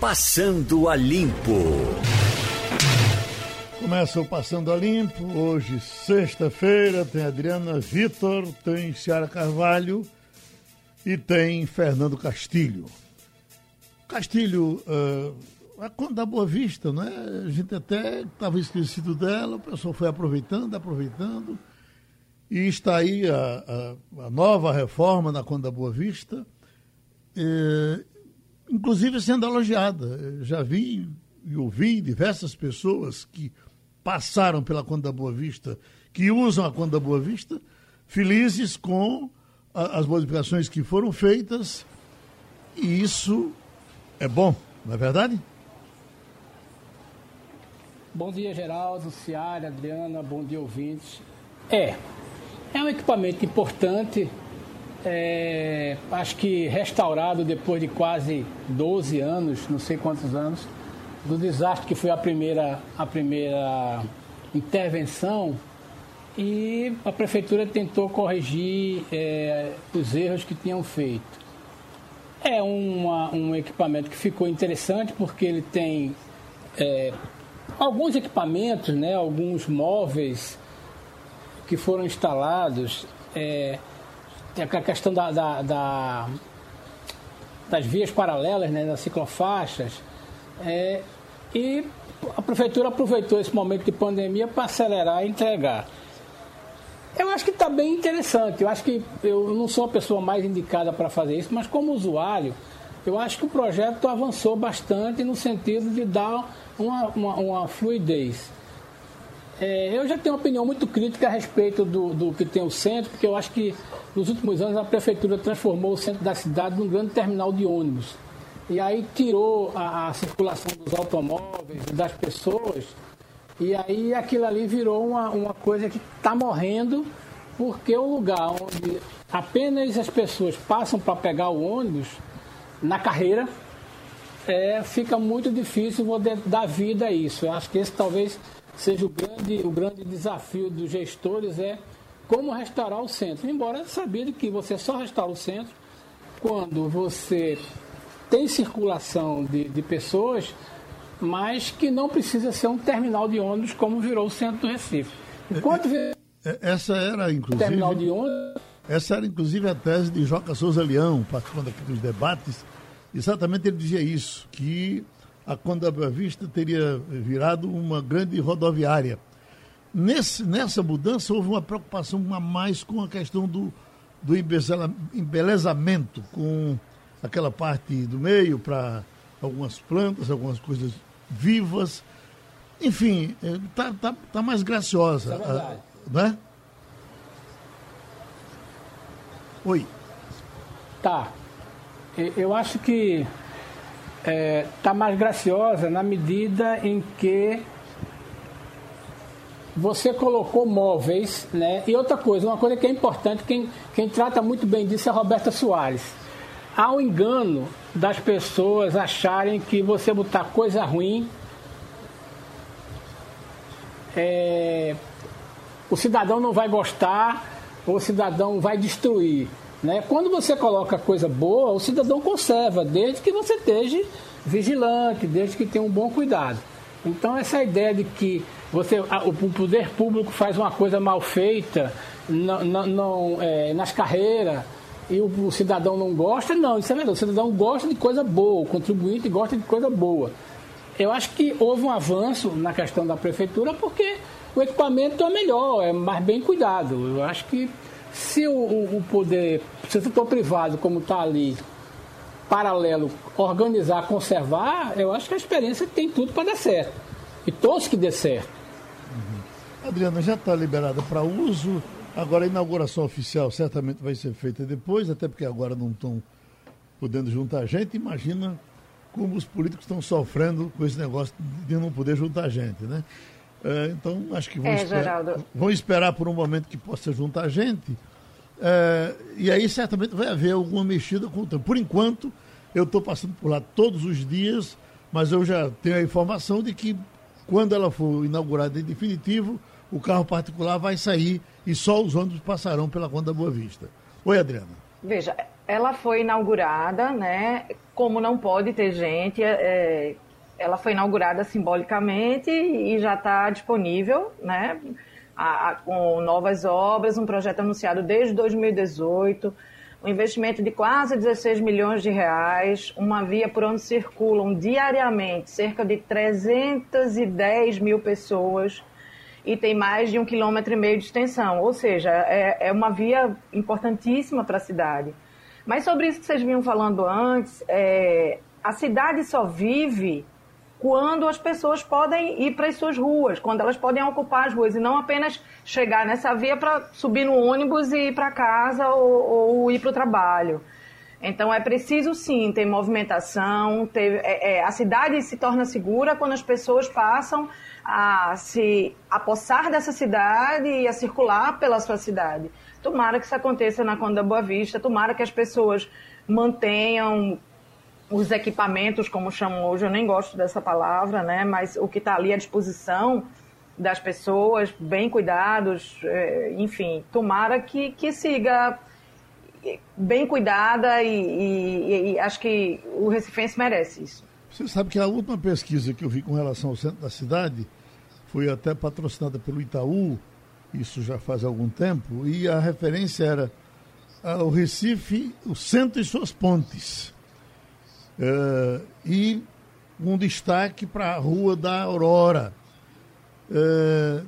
Passando a Limpo. Começa o Passando a Limpo, hoje, sexta-feira, tem Adriana Vitor, tem Ciara Carvalho e tem Fernando Castilho. Castilho, uh, a conta da Boa Vista, né? A gente até estava esquecido dela, o pessoal foi aproveitando, aproveitando, e está aí a, a, a nova reforma na conta da Boa Vista, eh, inclusive sendo elogiada. Já vi e ouvi diversas pessoas que passaram pela Conta Boa Vista, que usam a Conta Boa Vista, felizes com a, as modificações que foram feitas, e isso é bom, não é verdade? Bom dia, Geraldo, Ciara, Adriana, bom dia, ouvintes. É, é um equipamento importante, é, acho que restaurado depois de quase 12 anos, não sei quantos anos, do desastre que foi a primeira, a primeira intervenção e a prefeitura tentou corrigir é, os erros que tinham feito. É uma, um equipamento que ficou interessante porque ele tem é, alguns equipamentos, né, alguns móveis que foram instalados. É, tem a questão da, da, da, das vias paralelas, né, das ciclofaixas. É, e a prefeitura aproveitou esse momento de pandemia para acelerar e entregar. Eu acho que está bem interessante. Eu acho que eu não sou a pessoa mais indicada para fazer isso, mas como usuário, eu acho que o projeto avançou bastante no sentido de dar uma, uma, uma fluidez. É, eu já tenho uma opinião muito crítica a respeito do, do que tem o centro, porque eu acho que nos últimos anos a prefeitura transformou o centro da cidade num grande terminal de ônibus e aí tirou a, a circulação dos automóveis, das pessoas, e aí aquilo ali virou uma, uma coisa que está morrendo, porque o lugar onde apenas as pessoas passam para pegar o ônibus, na carreira, é, fica muito difícil dar vida a isso. Eu acho que esse talvez seja o grande, o grande desafio dos gestores, é como restaurar o centro. Embora sabia que você só restaura o centro quando você tem circulação de, de pessoas, mas que não precisa ser um terminal de ônibus como virou o centro do Recife. Enquanto é, é, essa era, inclusive. Terminal de ônibus. Essa era, inclusive, a tese de Joca Souza Leão, participando aqui dos debates. Exatamente ele dizia isso, que a Conda Boa Vista teria virado uma grande rodoviária. Nesse, nessa mudança houve uma preocupação a mais com a questão do, do embelezamento, com aquela parte do meio para algumas plantas, algumas coisas vivas. Enfim, está é, tá, tá mais graciosa. É né? Oi. Tá. Eu acho que está é, tá mais graciosa na medida em que você colocou móveis, né? E outra coisa, uma coisa que é importante, quem, quem trata muito bem disso é a Roberta Soares há o engano das pessoas acharem que você botar coisa ruim é, o cidadão não vai gostar ou o cidadão vai destruir. Né? Quando você coloca coisa boa, o cidadão conserva, desde que você esteja vigilante, desde que tenha um bom cuidado. Então essa ideia de que você, o poder público faz uma coisa mal feita não, não, não é, nas carreiras e o, o, cidadão não gosta, não, isso é verdade. O cidadão gosta de coisa boa, o contribuinte gosta de coisa boa. Eu acho que houve um avanço na questão da prefeitura porque o equipamento é melhor, é mais bem cuidado. Eu acho que se o, o poder, se o setor privado, como está ali, paralelo, organizar, conservar, eu acho que a experiência tem tudo para dar certo. E todos que dê certo. Uhum. Adriana, já está liberada para uso Agora, a inauguração oficial certamente vai ser feita depois, até porque agora não estão podendo juntar gente. Imagina como os políticos estão sofrendo com esse negócio de não poder juntar gente, né? É, então, acho que vão, é, esperar, vão esperar por um momento que possa juntar gente. É, e aí, certamente, vai haver alguma mexida com o tempo. Por enquanto, eu estou passando por lá todos os dias, mas eu já tenho a informação de que, quando ela for inaugurada em definitivo, o carro particular vai sair e só os ônibus passarão pela Conta Boa Vista. Oi, Adriana. Veja, ela foi inaugurada, né? Como não pode ter gente, é, ela foi inaugurada simbolicamente e já está disponível, né? A, a, com novas obras, um projeto anunciado desde 2018, um investimento de quase 16 milhões de reais, uma via por onde circulam diariamente cerca de 310 mil pessoas e tem mais de um quilômetro e meio de extensão, ou seja, é, é uma via importantíssima para a cidade. Mas sobre isso que vocês vinham falando antes, é, a cidade só vive quando as pessoas podem ir para as suas ruas, quando elas podem ocupar as ruas e não apenas chegar nessa via para subir no ônibus e ir para casa ou, ou ir para o trabalho. Então é preciso sim ter movimentação, ter, é, é, a cidade se torna segura quando as pessoas passam a se apossar dessa cidade e a circular pela sua cidade. Tomara que isso aconteça na Conda Boa Vista, tomara que as pessoas mantenham os equipamentos, como chamam hoje, eu nem gosto dessa palavra, né? mas o que está ali à disposição das pessoas, bem cuidados, é, enfim, tomara que, que siga bem cuidada e, e, e, acho que o Recifense merece isso. Você sabe que a última pesquisa que eu vi com relação ao centro da cidade foi até patrocinada pelo Itaú, isso já faz algum tempo, e a referência era ah, o Recife, o centro e suas pontes. Uh, e um destaque para a Rua da Aurora. Uh,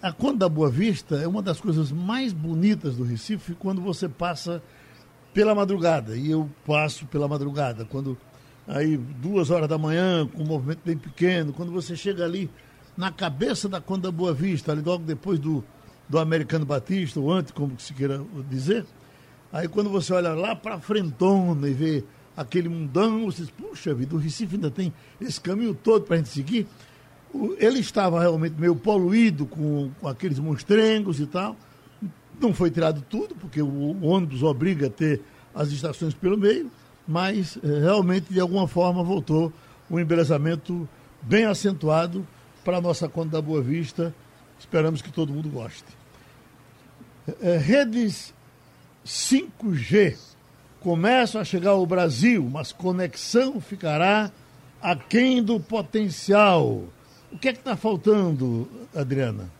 a Conta da Boa Vista é uma das coisas mais bonitas do Recife quando você passa pela madrugada. E eu passo pela madrugada, quando aí duas horas da manhã, com um movimento bem pequeno, quando você chega ali na cabeça da Conta da Boa Vista, ali logo depois do, do Americano Batista, ou antes, como se queira dizer, aí quando você olha lá para frentona e vê aquele mundão, você diz, puxa vida, o Recife ainda tem esse caminho todo para a gente seguir. Ele estava realmente meio poluído com, com aqueles monstrengos e tal. Não foi tirado tudo, porque o ônibus obriga a ter as estações pelo meio, mas eh, realmente, de alguma forma, voltou um embelezamento bem acentuado para a nossa conta da Boa Vista. Esperamos que todo mundo goste. É, redes 5G começam a chegar ao Brasil, mas conexão ficará aquém do potencial. O que é que está faltando, Adriana?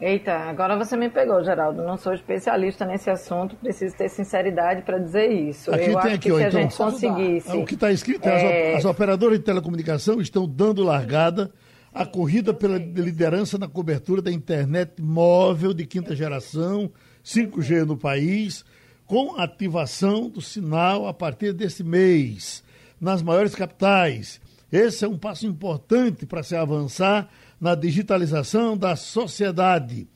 Eita, agora você me pegou, Geraldo. Não sou especialista nesse assunto, preciso ter sinceridade para dizer isso. Aqui Eu tem acho aqui, que ó, se então, a gente conseguisse. O que está escrito é... as, as operadoras de telecomunicação estão dando largada à corrida pela liderança na cobertura da internet móvel de quinta geração, 5G no país, com ativação do sinal a partir desse mês, nas maiores capitais. Esse é um passo importante para se avançar na digitalização da sociedade,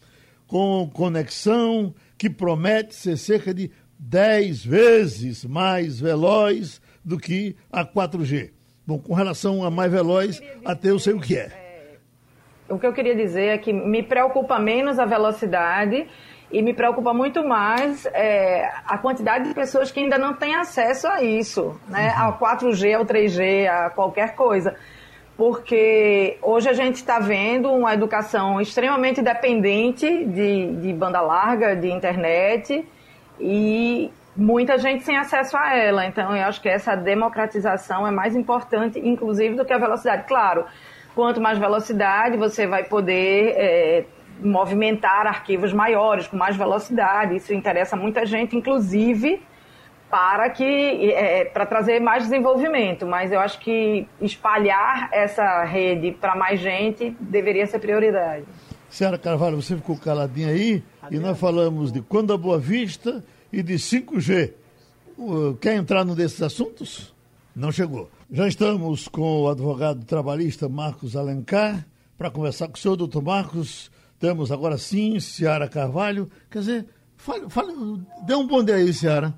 com conexão que promete ser cerca de 10 vezes mais veloz do que a 4G. Bom, com relação a mais veloz, até eu sei o que é. é. O que eu queria dizer é que me preocupa menos a velocidade e me preocupa muito mais é, a quantidade de pessoas que ainda não têm acesso a isso, né? Uhum. Ao 4G, ao 3G, a qualquer coisa. Porque hoje a gente está vendo uma educação extremamente dependente de, de banda larga, de internet, e muita gente sem acesso a ela. Então, eu acho que essa democratização é mais importante, inclusive, do que a velocidade. Claro, quanto mais velocidade, você vai poder é, movimentar arquivos maiores, com mais velocidade. Isso interessa muita gente, inclusive para que é, para trazer mais desenvolvimento. Mas eu acho que espalhar essa rede para mais gente deveria ser prioridade. Senhora Carvalho, você ficou caladinha aí e nós falamos de Quando a Boa Vista e de 5G. Quer entrar num desses assuntos? Não chegou. Já estamos com o advogado trabalhista Marcos Alencar para conversar com o senhor, doutor Marcos. Temos agora sim Ciara Carvalho. Quer dizer, fale, fale, dê um bom dia aí, Ciara.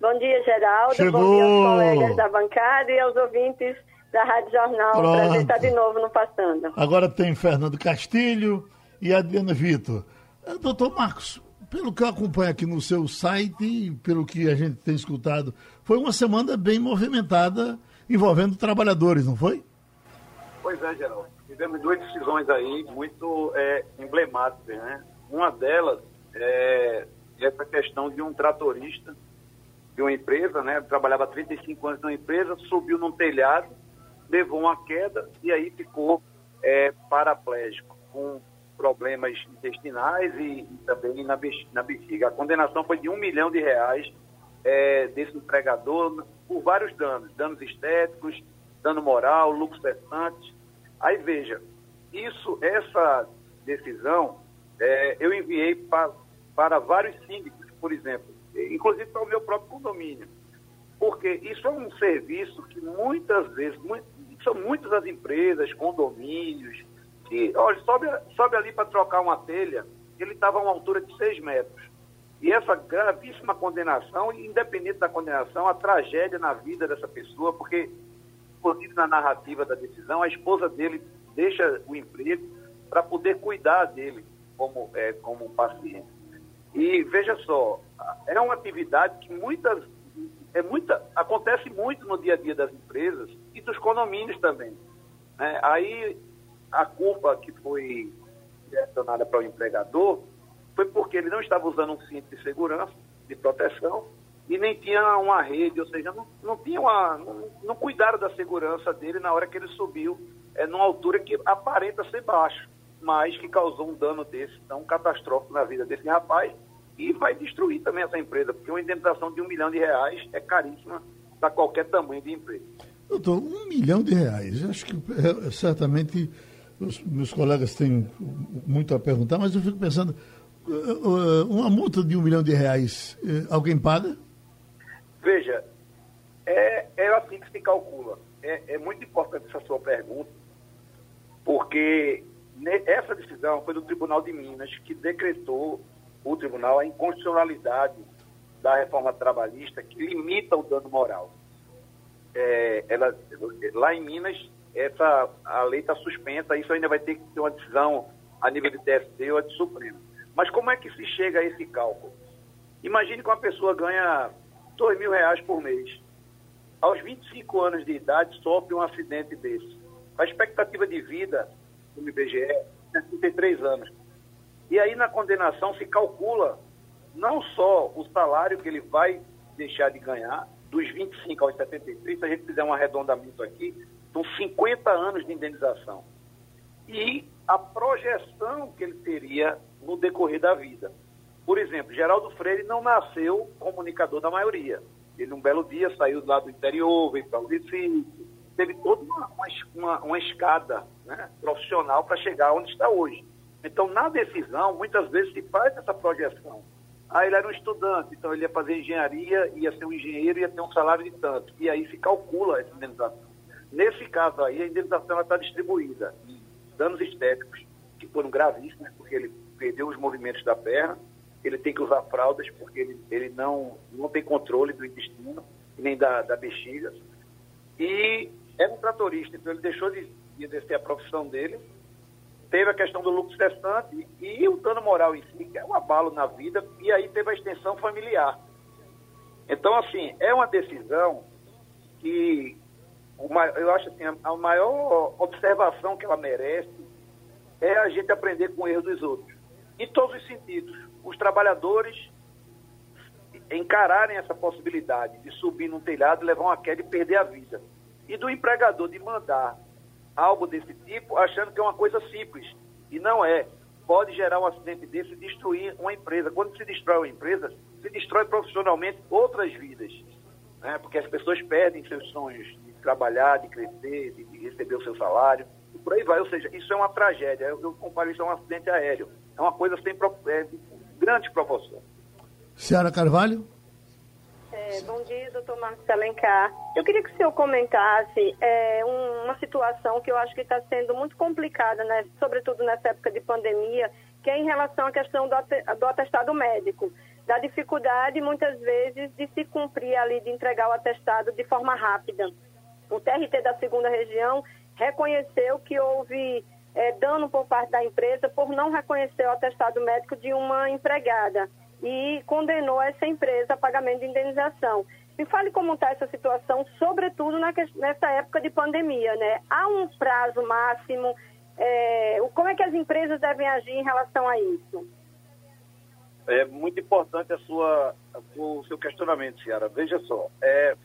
Bom dia, Geraldo. Chegou. Bom dia aos colegas da bancada e aos ouvintes da Rádio Jornal. Pronto. Prazer estar de novo no Passando. Agora tem Fernando Castilho e Adriana Vitor. Eh, doutor Marcos, pelo que eu acompanho aqui no seu site e pelo que a gente tem escutado, foi uma semana bem movimentada envolvendo trabalhadores, não foi? Pois é, Geraldo tivemos duas decisões aí muito é, emblemáticas. Né? Uma delas é essa questão de um tratorista de uma empresa, né? Trabalhava 35 anos numa empresa, subiu num telhado, levou uma queda e aí ficou é, paraplégico, com problemas intestinais e, e também na, na bexiga. A condenação foi de um milhão de reais é, desse empregador por vários danos, danos estéticos, dano moral, lucro cessante. Aí veja, isso, essa decisão, é, eu enviei pra, para vários síndicos, por exemplo, inclusive para o meu próprio condomínio. Porque isso é um serviço que muitas vezes, muito, são muitas as empresas, condomínios, que, olha, sobe, sobe ali para trocar uma telha, ele estava a uma altura de 6 metros. E essa gravíssima condenação, independente da condenação, a tragédia na vida dessa pessoa, porque, inclusive na narrativa da decisão, a esposa dele deixa o emprego para poder cuidar dele como, é, como paciente. E veja só, é uma atividade que muitas, é muita, acontece muito no dia a dia das empresas e dos condomínios também. Né? Aí a culpa que foi direcionada para o empregador foi porque ele não estava usando um cinto de segurança, de proteção, e nem tinha uma rede, ou seja, não, não tinha uma. Não, não cuidaram da segurança dele na hora que ele subiu, é, numa altura que aparenta ser baixo mas que causou um dano desse tão catastrófico na vida desse rapaz e vai destruir também essa empresa, porque uma indenização de um milhão de reais é caríssima para qualquer tamanho de empresa. Doutor, um milhão de reais. Acho que é, certamente os meus colegas têm muito a perguntar, mas eu fico pensando, uh, uh, uma multa de um milhão de reais, alguém paga? Veja, é, é assim que se calcula. É, é muito importante essa sua pergunta, porque essa decisão foi do Tribunal de Minas, que decretou o tribunal a inconstitucionalidade da reforma trabalhista que limita o dano moral. É, ela, lá em Minas, essa, a lei está suspensa, isso ainda vai ter que ter uma decisão a nível de TST ou de Supremo. Mas como é que se chega a esse cálculo? Imagine que uma pessoa ganha dois mil reais por mês. Aos 25 anos de idade, sofre um acidente desse. A expectativa de vida do IBGE é 33 anos. E aí na condenação se calcula não só o salário que ele vai deixar de ganhar, dos 25 aos 73, se a gente fizer um arredondamento aqui, são 50 anos de indenização. E a projeção que ele teria no decorrer da vida. Por exemplo, Geraldo Freire não nasceu comunicador da maioria. Ele, um belo dia, saiu lá do interior, veio para o Recife, teve toda uma, uma, uma escada né, profissional para chegar onde está hoje. Então, na decisão, muitas vezes se faz essa projeção. Ah, ele era um estudante, então ele ia fazer engenharia, ia ser um engenheiro, ia ter um salário de tanto. E aí se calcula essa indenização. Nesse caso aí, a indenização está distribuída danos estéticos, que foram gravíssimos, porque ele perdeu os movimentos da perna, ele tem que usar fraldas, porque ele, ele não, não tem controle do intestino, nem da, da bexiga. E era um tratorista, então ele deixou de, de exercer a profissão dele teve a questão do lucro cessante e o dano moral em si, que é um abalo na vida, e aí teve a extensão familiar. Então, assim, é uma decisão que eu acho assim, a maior observação que ela merece é a gente aprender com o erro dos outros. Em todos os sentidos. Os trabalhadores encararem essa possibilidade de subir num telhado, levar uma queda e perder a vida. E do empregador de mandar algo desse tipo achando que é uma coisa simples. E não é. Pode gerar um acidente desse e destruir uma empresa. Quando se destrói uma empresa, se destrói profissionalmente outras vidas. Né? Porque as pessoas perdem seus sonhos de trabalhar, de crescer, de, receber o seu salário. E por aí vai. Ou seja, isso é uma tragédia. Eu, eu comparo isso a um acidente aéreo. É uma coisa sem é, grande proporção. Ciara Carvalho? É, bom dia, doutor Marcos Alencar. Eu queria que o senhor comentasse é, uma situação que eu acho que está sendo muito complicada, né, sobretudo nessa época de pandemia, que é em relação à questão do, do atestado médico, da dificuldade, muitas vezes, de se cumprir ali, de entregar o atestado de forma rápida. O TRT da segunda região reconheceu que houve é, dano por parte da empresa por não reconhecer o atestado médico de uma empregada e condenou essa empresa a pagamento de indenização. Me fale como está essa situação, sobretudo nessa época de pandemia, né? Há um prazo máximo? É, como é que as empresas devem agir em relação a isso? É muito importante a sua, o seu questionamento, Ciara. Veja só, é,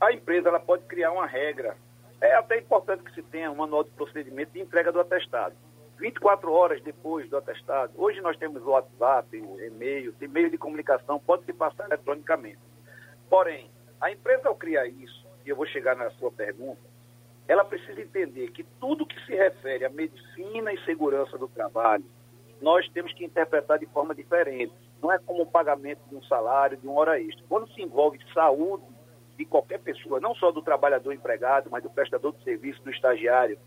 a empresa ela pode criar uma regra. É até importante que se tenha um manual de procedimento de entrega do atestado. 24 horas depois do atestado. Hoje nós temos o WhatsApp, e-mail, tem meio de comunicação, pode se passar eletronicamente. Porém, a empresa ao criar isso, e eu vou chegar na sua pergunta, ela precisa entender que tudo que se refere à medicina e segurança do trabalho, nós temos que interpretar de forma diferente. Não é como o pagamento de um salário, de uma hora extra. Quando se envolve saúde de qualquer pessoa, não só do trabalhador empregado, mas do prestador de serviço, do estagiário,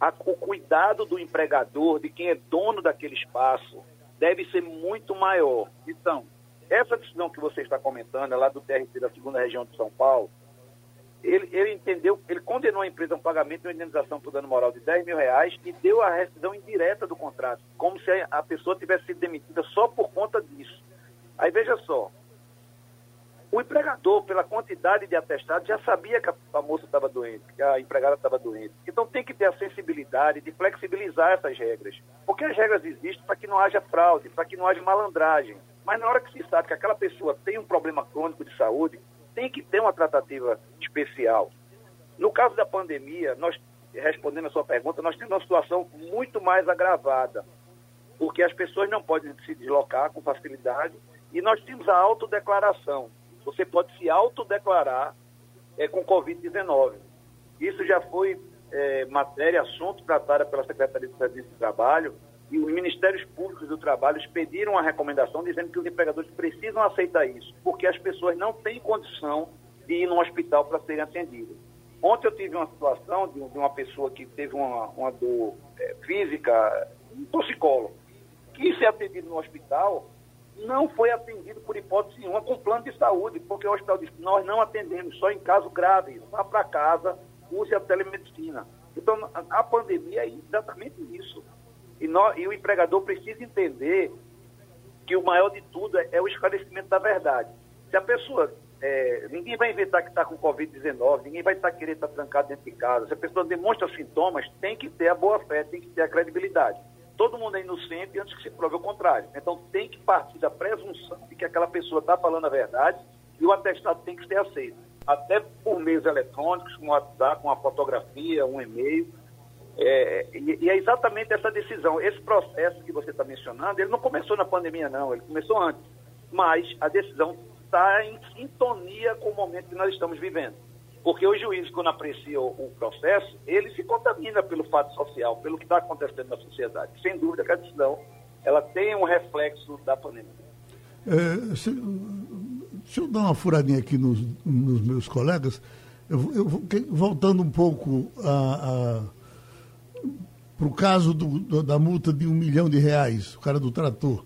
o cuidado do empregador, de quem é dono daquele espaço, deve ser muito maior. Então, essa decisão que você está comentando, é lá do TRT da segunda região de São Paulo, ele, ele entendeu, ele condenou a empresa a um pagamento de uma indenização por dano moral de 10 mil reais e deu a rescisão indireta do contrato, como se a pessoa tivesse sido demitida só por conta disso. Aí veja só, o empregador, pela quantidade de atestados, já sabia que a, moça estava doente, que a empregada estava doente. Então tem que ter a sensibilidade de flexibilizar essas regras. Porque as regras existem para que não haja fraude, para que não haja malandragem. Mas na hora que se sabe que aquela pessoa tem um problema crônico de saúde, tem que ter uma tratativa especial. No caso da pandemia, nós, respondendo a sua pergunta, nós temos uma situação muito mais agravada, porque as pessoas não podem se deslocar com facilidade e nós temos a autodeclaração. Você pode se autodeclarar é, com Covid-19. Isso já foi é, matéria, assunto tratada pela Secretaria de Serviço de Trabalho e os Ministérios Públicos do Trabalho expediram uma recomendação dizendo que os empregadores precisam aceitar isso, porque as pessoas não têm condição de ir no hospital para serem atendidas. Ontem eu tive uma situação de, uma pessoa que teve uma, uma dor é, física, um psicólogo, que ser atendido no hospital, não foi atendido por hipótese nenhuma com plano de saúde, porque o hospital disse, nós não atendemos, só em caso grave, vá para casa, use a telemedicina. Então, a pandemia é exatamente isso. E, nós, e o empregador precisa entender que o maior de tudo é, é o esclarecimento da verdade. Se a pessoa. É, ninguém vai inventar que está com Covid-19, ninguém vai estar tá querendo estar tá trancado dentro de casa. Se a pessoa demonstra sintomas, tem que ter a boa fé, tem que ter a credibilidade. Todo mundo é inocente antes que se prove o contrário. Então tem que partir da presunção de que aquela pessoa está falando a verdade e o atestado tem que ser aceito. Até por meios eletrônicos, com WhatsApp, com uma fotografia, um e-mail. É, e, e, é exatamente essa decisão. Esse processo que você está mencionando, ele não começou na pandemia, não, ele começou antes. Mas a decisão está em sintonia com o momento que nós estamos vivendo. Porque o juiz, quando aprecia o, processo, ele se contamina pelo fato social, pelo que está acontecendo na sociedade. Sem dúvida que a decisão ela tem um reflexo da pandemia. É, se, deixa eu dar uma furadinha aqui nos, nos meus colegas. Eu, eu, voltando um pouco a, a para o caso do, da multa de um milhão de reais, o cara do trator.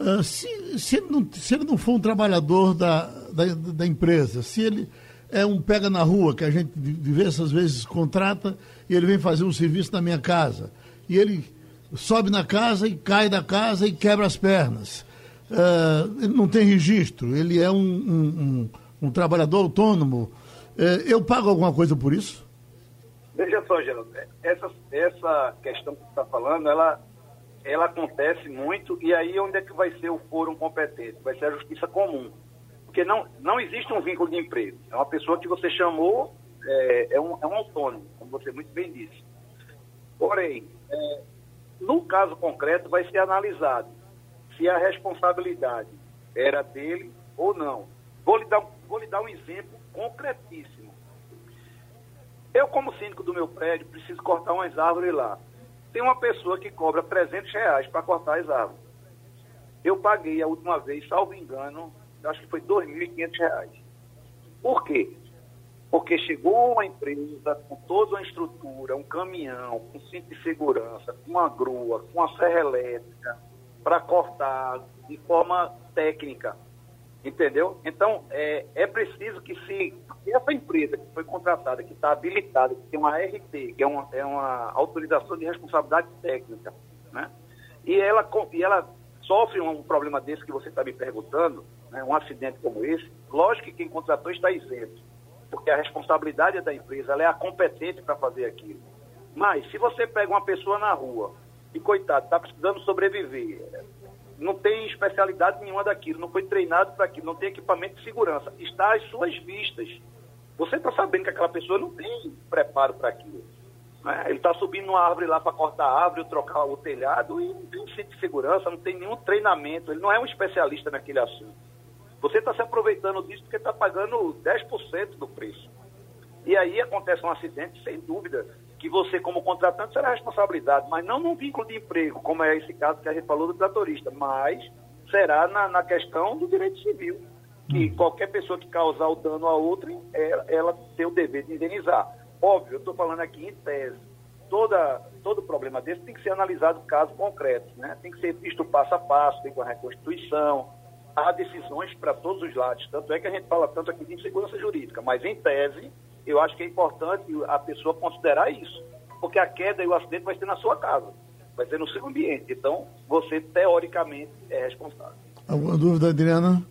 Uh, se, se, ele não, se ele não for um trabalhador da, da, da, empresa, se ele é um pega na rua, que a gente diversas vezes contrata, e ele vem fazer um serviço na minha casa, e ele sobe na casa e cai da casa e quebra as pernas. Uh, ele não tem registro, ele é um, um, um, um trabalhador autônomo. Uh, eu pago alguma coisa por isso? Veja só, Geraldo, essa, essa questão que você está falando, ela, ela acontece muito, e aí onde é que vai ser o fórum competente? Vai ser a justiça comum. Porque não, não existe um vínculo de emprego. É uma pessoa que você chamou, é, é, um, é um autônomo, como você muito bem disse. Porém, é, no caso concreto, vai ser analisado se a responsabilidade era dele ou não. Vou lhe dar, vou lhe dar um exemplo concretíssimo. Eu, como síndico do meu prédio, preciso cortar umas árvores lá. Tem uma pessoa que cobra 300 reais para cortar as árvores. Eu paguei a última vez, salvo engano, acho que foi 2.500 reais. Por quê? Porque chegou uma empresa com toda uma estrutura, um caminhão, com cinto de segurança, com uma grua, com uma serra elétrica, para cortar de forma técnica. Entendeu? Então, é, é preciso que se essa empresa que foi contratada, que está habilitada, que tem uma RT, que é uma, é uma autorização de responsabilidade técnica, né? E ela, e ela sofre um problema desse que você está me perguntando, né? um acidente como esse, lógico que quem contratou está isento, porque a responsabilidade é da empresa, ela é a competente para fazer aquilo. Mas, se você pega uma pessoa na rua e, coitado, está precisando sobreviver, não tem especialidade nenhuma daquilo, não foi treinado para aquilo, não tem equipamento de segurança. Está às suas vistas. Você está sabendo que aquela pessoa não tem preparo para aquilo. Né? Ele está subindo uma árvore lá para cortar a árvore, trocar o telhado e não tem cinto de segurança, não tem nenhum treinamento. Ele não é um especialista naquele assunto. Você está se aproveitando disso porque está pagando 10% do preço. E aí acontece um acidente, sem dúvida, que você, como contratante, será responsabilidade, mas não num vínculo de emprego, como é esse caso que a gente falou do tratorista, mas será na, na questão do direito civil, que hum. qualquer pessoa que causar o dano a outra, ela, ela tem o dever de indenizar. Óbvio, eu estou falando aqui em tese. Toda, todo problema desse tem que ser analisado caso concreto, né? tem que ser visto passo a passo, tem com a reconstituição, há decisões para todos os lados. Tanto é que a gente fala tanto aqui de insegurança jurídica, mas em tese, eu acho que é importante a pessoa considerar isso, porque a queda e o acidente vai ser na sua casa, vai ser no seu ambiente. Então, você, teoricamente, é responsável. Alguma dúvida, Adriana?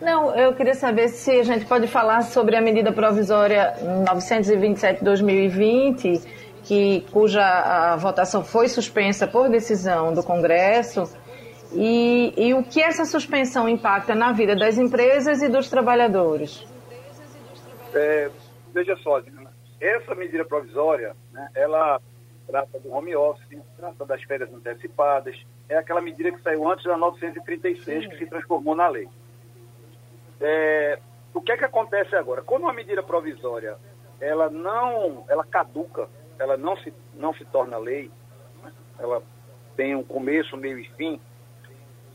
Não, eu queria saber se a gente pode falar sobre a medida provisória 927-2020, que, cuja a votação foi suspensa por decisão do Congresso, e, e o que essa suspensão impacta na vida das empresas e dos trabalhadores. É, veja só, essa medida provisória, né, ela trata do home office, trata das férias antecipadas, é aquela medida que saiu antes da 936, que se transformou na lei. É, o que é que acontece agora? Quando uma medida provisória ela não, ela caduca, ela não se, não se torna lei, ela tem um começo, meio e fim,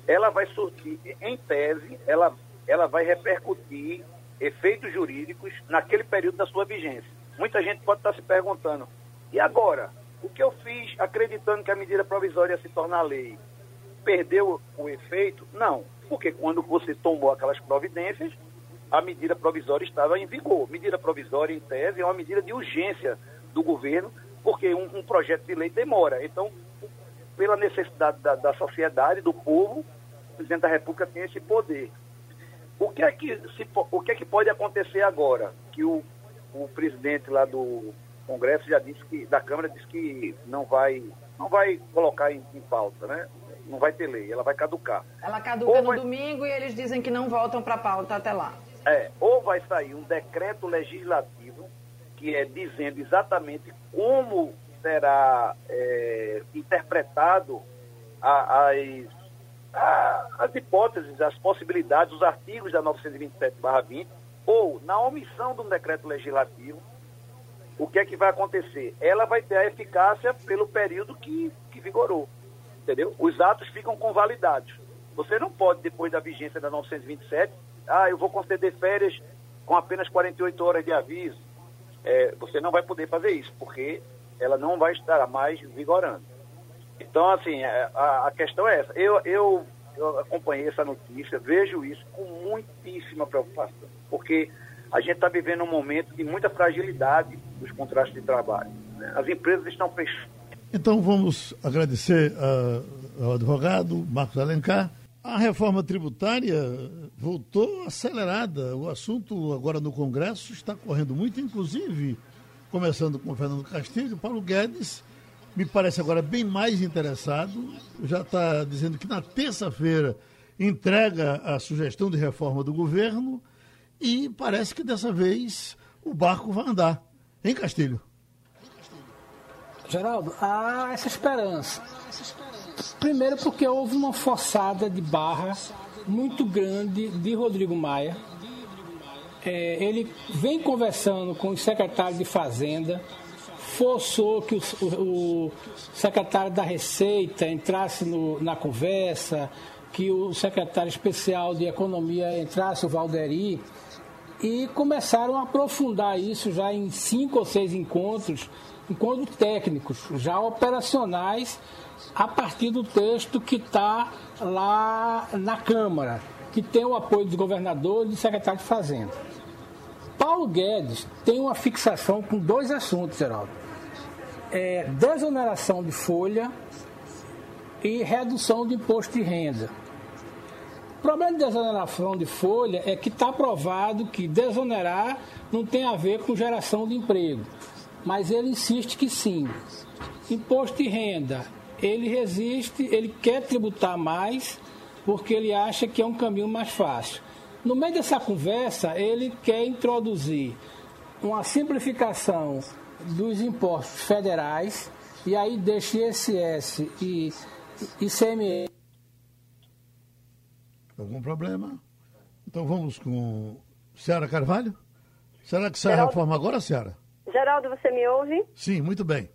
ela vai surtir, em tese, ela, ela vai repercutir efeitos jurídicos naquele período da sua vigência. Muita gente pode estar se perguntando, e agora? O que eu fiz acreditando que a medida provisória ia se tornar lei? Perdeu o efeito? Não. Porque quando você tomou aquelas providências, a medida provisória estava em vigor. Medida provisória, em tese, é uma medida de urgência do governo, porque um, um projeto de lei demora. Então, pela necessidade da, da, sociedade, do povo, o presidente da República tem esse poder. O que é que, se, o que, é que pode acontecer agora? Que o, o presidente lá do Congresso já disse que, da Câmara, disse que não vai, não vai colocar em, em pauta, né? Não vai ter lei, ela vai caducar. Ela caduca ou no vai... domingo e eles dizem que não voltam para a pauta até lá. É, ou vai sair um decreto legislativo que é dizendo exatamente como será é, interpretado a, as, a, as hipóteses, as possibilidades, os artigos da 927-20, ou na omissão de um decreto legislativo, o que é que vai acontecer? Ela vai ter a eficácia pelo período que, que vigorou entendeu? Os atos ficam convalidados. Você não pode, depois da vigência da 927, ah, eu vou conceder férias com apenas 48 horas de aviso. É, você não vai poder fazer isso, porque ela não vai estar mais vigorando. Então, assim, é, a, a questão é essa. Eu, eu, eu acompanhei essa notícia, vejo isso com muitíssima preocupação, porque a gente está vivendo um momento de muita fragilidade dos contratos de trabalho. Né? As empresas estão fechando então vamos agradecer ao advogado Marcos Alencar. A reforma tributária voltou acelerada. O assunto agora no Congresso está correndo muito, inclusive, começando com o Fernando Castilho, Paulo Guedes me parece agora bem mais interessado. Já está dizendo que na terça-feira entrega a sugestão de reforma do governo e parece que dessa vez o barco vai andar. Em Castilho? Geraldo, há essa esperança. Primeiro porque houve uma forçada de barra muito grande de Rodrigo Maia. É, ele vem conversando com o secretário de Fazenda, forçou que o, o, secretário da Receita entrasse no, na conversa, que o secretário especial de Economia entrasse, o Valderi, e começaram a aprofundar isso já em cinco ou seis encontros enquanto técnicos, já operacionais, a partir do texto que está lá na Câmara, que tem o apoio dos governadores e do secretário de Fazenda. Paulo Guedes tem uma fixação com dois assuntos, Geraldo. É desoneração de folha e redução de imposto de renda. O problema de desoneração de folha é que está provado que desonerar não tem a ver com geração de emprego mas ele insiste que sim. Imposto de renda ele resiste, ele quer tributar mais, porque ele acha que é um caminho mais fácil. No meio dessa conversa, ele quer introduzir uma simplificação dos impostos federais, e aí deixa ISS e ICMS. Algum problema? Então vamos com Ciara Carvalho? Será que sai Geraldo... a reforma agora, Ciara? Geraldo, você me ouve? Sim, muito bem.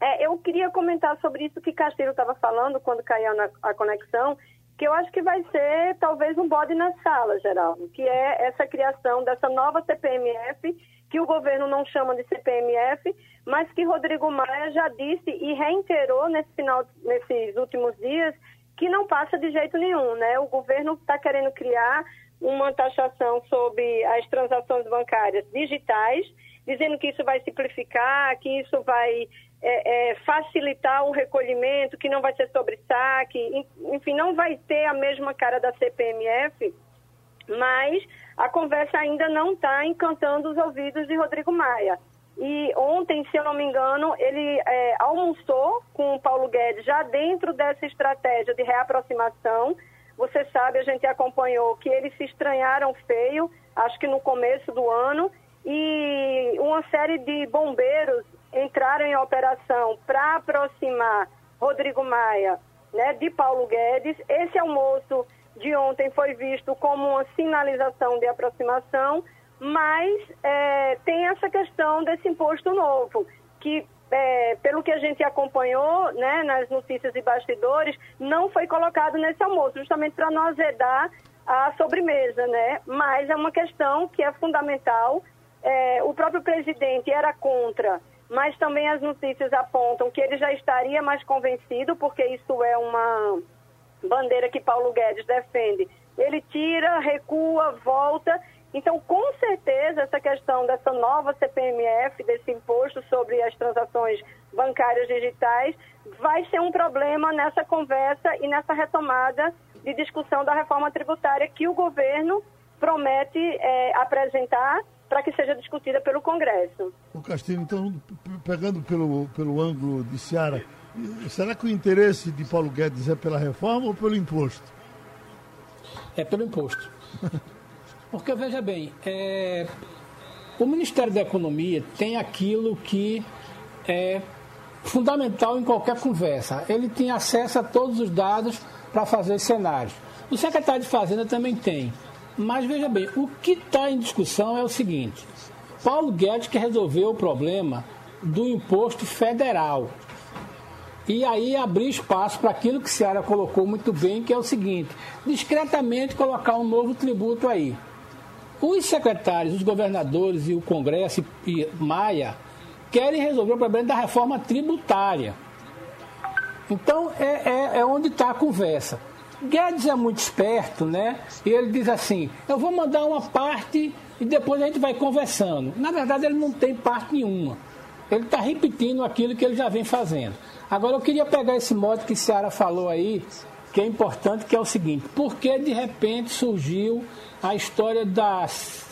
É, eu queria comentar sobre isso que Castilho estava falando quando caiu na, a conexão, que eu acho que vai ser talvez um bode na sala, Geraldo, que é essa criação dessa nova CPMF, que o governo não chama de CPMF, mas que Rodrigo Maia já disse e reiterou nesse final, nesses últimos dias que não passa de jeito nenhum, né? O governo está querendo criar uma taxação sobre as transações bancárias digitais, dizendo que isso vai simplificar, que isso vai é, é, facilitar o recolhimento, que não vai ser sobre saque, enfim, não vai ter a mesma cara da CPMF, mas a conversa ainda não está encantando os ouvidos de Rodrigo Maia. E ontem, se eu não me engano, ele é, almoçou com o Paulo Guedes já dentro dessa estratégia de reaproximação. Você sabe, a gente acompanhou que eles se estranharam feio, acho que no começo do ano, e uma série de bombeiros entraram em operação para aproximar Rodrigo Maia né, de Paulo Guedes. Esse almoço de ontem foi visto como uma sinalização de aproximação, mas é, tem essa questão desse imposto novo, que é, pelo que a gente acompanhou né, nas notícias e bastidores, não foi colocado nesse almoço, justamente para não azedar a sobremesa, né? Mas é uma questão que é fundamental. É, o próprio presidente era contra mas também as notícias apontam que ele já estaria mais convencido, porque isso é uma bandeira que Paulo Guedes defende. Ele tira, recua, volta. Então, com certeza, essa questão dessa nova CPMF, desse imposto sobre as transações bancárias digitais, vai ser um problema nessa conversa e nessa retomada de discussão da reforma tributária que o governo promete é, apresentar para que seja discutida pelo Congresso. O Castilho, então, pegando pelo, pelo ângulo de Seara, será que o interesse de Paulo Guedes é pela reforma ou pelo imposto? É pelo imposto. Porque, veja bem, é, o Ministério da Economia tem aquilo que é fundamental em qualquer conversa. Ele tem acesso a todos os dados para fazer cenários. O secretário de Fazenda também tem. Mas veja bem, o que está em discussão é o seguinte: Paulo Guedes que resolveu o problema do imposto federal. E aí abrir espaço para aquilo que Seara colocou muito bem, que é o seguinte: discretamente colocar um novo tributo aí. Os secretários, os governadores e o Congresso e Maia querem resolver o problema da reforma tributária. Então é, é, é onde está a conversa. Guedes é muito esperto, né? E ele diz assim: eu vou mandar uma parte e depois a gente vai conversando. Na verdade, ele não tem parte nenhuma. Ele está repetindo aquilo que ele já vem fazendo. Agora, eu queria pegar esse modo que Seara falou aí, que é importante, que é o seguinte: por que de repente surgiu a história das,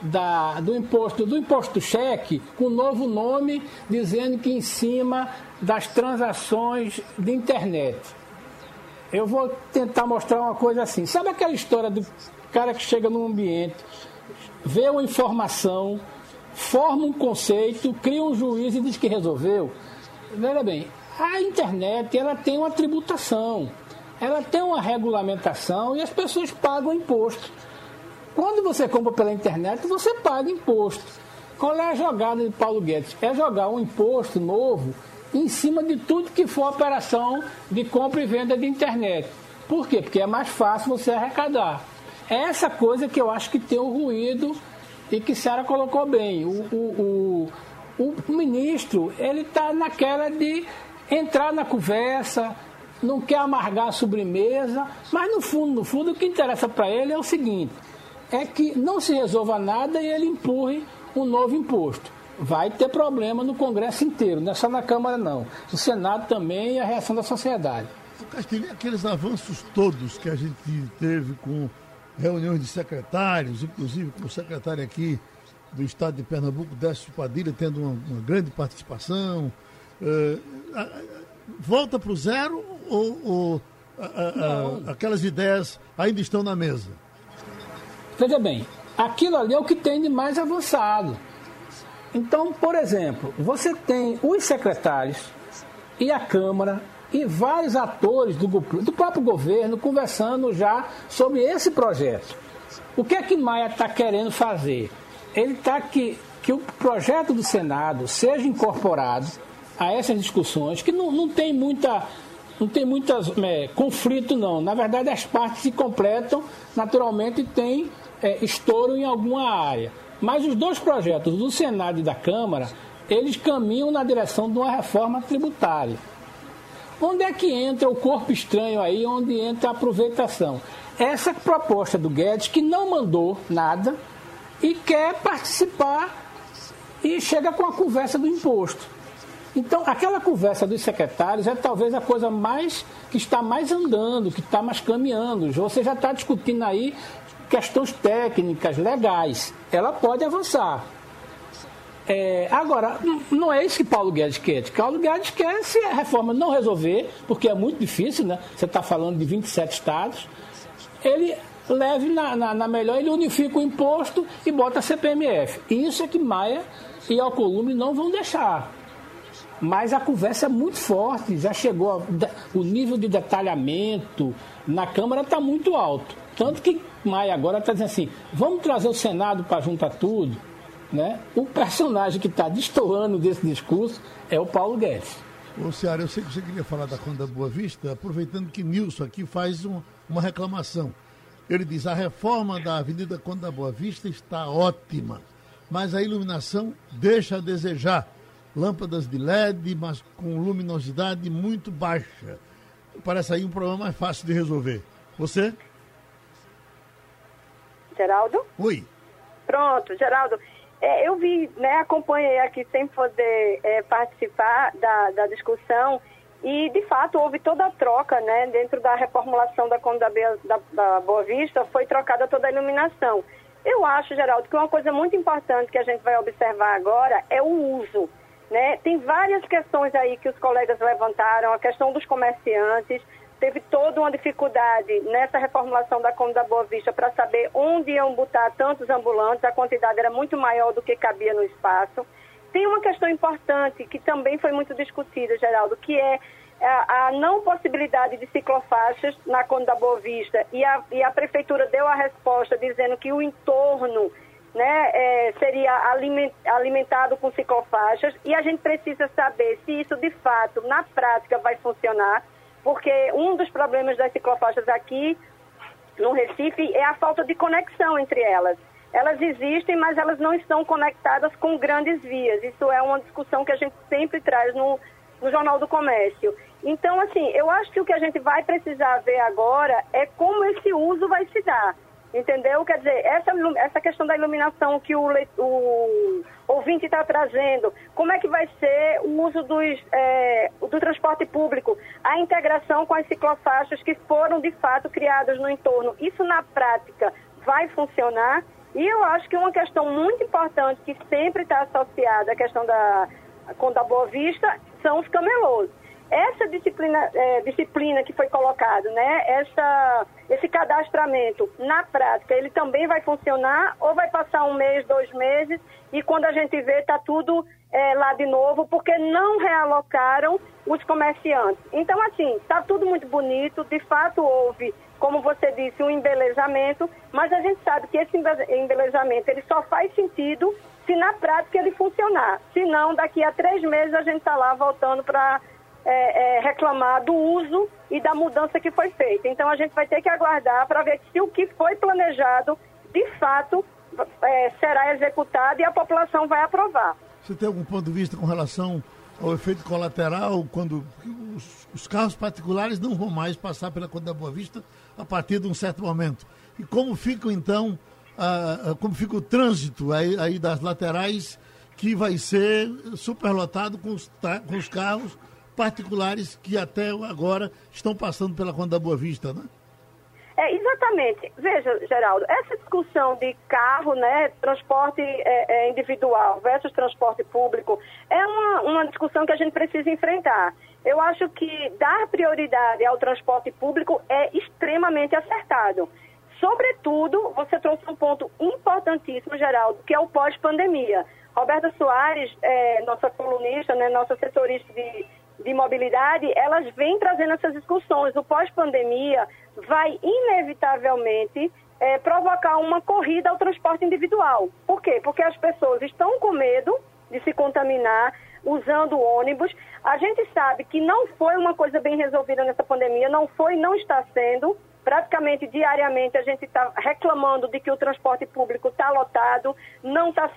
da, do imposto do imposto cheque com um novo nome, dizendo que em cima das transações de internet? Eu vou tentar mostrar uma coisa assim. Sabe aquela história do cara que chega num ambiente, vê uma informação, forma um conceito, cria um juiz e diz que resolveu? Veja bem, a internet ela tem uma tributação, ela tem uma regulamentação e as pessoas pagam imposto. Quando você compra pela internet, você paga imposto. Qual é a jogada de Paulo Guedes? É jogar um imposto novo em cima de tudo que for operação de compra e venda de internet. Por quê? Porque é mais fácil você arrecadar. É essa coisa que eu acho que tem o ruído e que Sara colocou bem. O, o, o, o ministro, ele está naquela de entrar na conversa, não quer amargar a sobremesa, mas no fundo, no fundo, o que interessa para ele é o seguinte, é que não se resolva nada e ele empurre um novo imposto vai ter problema no Congresso inteiro, não é só na Câmara não. No Senado também e a reação da sociedade. Castilho, aqueles avanços todos que a gente teve com reuniões de secretários, inclusive com o secretário aqui do Estado de Pernambuco, Décio Padilha, tendo uma, uma grande participação. Uh, volta para o zero ou, ou a, a, a, aquelas ideias ainda estão na mesa? Veja bem, aquilo ali é o que tem de mais avançado. Então, por exemplo, você tem os secretários e a Câmara e vários atores do, do próprio governo conversando já sobre esse projeto. O que é que Maia está querendo fazer? Ele está que, que o projeto do Senado seja incorporado a essas discussões, que não, não tem muita. Não tem muitas é, conflito não. Na verdade, as partes se completam, naturalmente tem é, estouro em alguma área. Mas os dois projetos do Senado e da Câmara, eles caminham na direção de uma reforma tributária. Onde é que entra o corpo estranho aí, onde entra a aproveitação? Essa proposta do Guedes, que não mandou nada e quer participar e chega com a conversa do imposto. Então, aquela conversa dos secretários é talvez a coisa mais que está mais andando, que está mais caminhando. Você já está discutindo aí questões técnicas, legais. Ela pode avançar. É, agora, não é isso que Paulo Guedes quer. Paulo Guedes quer, se a reforma não resolver, porque é muito difícil, né? Você está falando de 27 estados, ele leve na, na, na, melhor, ele unifica o imposto e bota a CPMF. Isso é que Maia e Alcolumbre não vão deixar. Mas a conversa é muito forte, já chegou, o nível de detalhamento na Câmara está muito alto. Tanto que Maia agora está dizendo assim, vamos trazer o Senado para juntar tudo né? O personagem que está destoando desse discurso é o Paulo Guedes. Ô, Ceará, eu sei que você queria falar da Conda Boa Vista, aproveitando que Nilson aqui faz um, uma reclamação. Ele diz: a reforma da Avenida Conda Boa Vista está ótima, mas a iluminação deixa a desejar. Lâmpadas de LED, mas com luminosidade muito baixa. Parece aí um problema mais fácil de resolver. Você? Geraldo? Oi. Pronto, Geraldo. É, eu vi, né, acompanhei aqui sem poder é, participar da, da discussão e, de fato, houve toda a troca, né, dentro da reformulação da Conda da, da Boa Vista, foi trocada toda a iluminação. Eu acho, Geraldo, que uma coisa muito importante que a gente vai observar agora é o uso. Né? Tem várias questões aí que os colegas levantaram, a questão dos comerciantes, teve toda uma dificuldade nessa reformulação da Conda da Boa Vista para saber onde iam botar tantos ambulantes, a quantidade era muito maior do que cabia no espaço. Tem uma questão importante que também foi muito discutida, Geraldo, que é a, não possibilidade de ciclofaixas na Conda da Boa Vista. E a, e a Prefeitura deu a resposta dizendo que o entorno né, é, seria alimentado com ciclofaixas. E a gente precisa saber se isso de fato, na prática, vai funcionar porque um dos problemas das ciclofaixas aqui no Recife é a falta de conexão entre elas. Elas existem, mas elas não estão conectadas com grandes vias. Isso é uma discussão que a gente sempre traz no, no Jornal do Comércio. Então, assim, eu acho que o que a gente vai precisar ver agora é como esse uso vai se dar. Entendeu? Quer dizer, essa, essa questão da iluminação que o, o ouvinte está trazendo, como é que vai ser o uso dos, é, do transporte público, a integração com as ciclofaixas que foram de fato criadas no entorno. Isso na prática vai funcionar? E eu acho que uma questão muito importante que sempre está associada à questão da, com da Boa Vista são os camelôs. Essa disciplina, é, disciplina que foi colocada, né, essa, esse cadastramento, na prática, ele também vai funcionar ou vai passar um mês, dois meses e quando a gente vê está tudo é, lá de novo porque não realocaram os comerciantes. Então, assim, está tudo muito bonito, de fato houve, como você disse, um embelezamento, mas a gente sabe que esse embelezamento ele só faz sentido se na prática ele funcionar. Se não, daqui a três meses a gente está lá voltando para é, é, reclamar do uso e da mudança que foi feita. Então a gente vai ter que aguardar para ver se o que foi planejado, de fato, é, será executado e a população vai aprovar. Você tem algum ponto de vista com relação ao efeito colateral, quando os, os carros particulares não vão mais passar pela Conta da Boa Vista a partir de um certo momento? E como fica então, como fica o trânsito aí, aí, das laterais que vai ser superlotado com os, com os carros particulares que até agora estão passando pela Conta da Boa Vista, né? É, exatamente. Veja, Geraldo, essa discussão de carro, né, transporte é, é, individual versus transporte público, é uma, uma discussão que a gente precisa enfrentar. Eu acho que dar prioridade ao transporte público é extremamente acertado. Sobretudo, você trouxe um ponto importantíssimo, Geraldo, que é o pós-pandemia. Roberta Soares, é, nossa colunista, né, nossa assessorista de, de mobilidade, elas vêm trazendo essas discussões. O pós-pandemia vai inevitavelmente é, provocar uma corrida ao transporte individual. Por quê? Porque as pessoas estão com medo de se contaminar usando ônibus. A gente sabe que não foi uma coisa bem resolvida nessa pandemia, não foi, não está sendo. Praticamente diariamente a gente está reclamando de que o transporte público está lotado, não está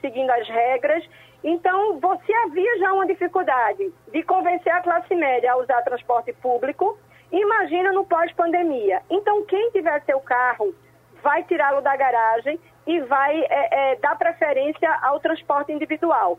seguindo as regras. Então, você havia já uma dificuldade de convencer a classe média a usar transporte público. Imagina no pós-pandemia. Então, quem tiver seu carro vai tirá-lo da garagem e vai é, é, dar preferência ao transporte individual.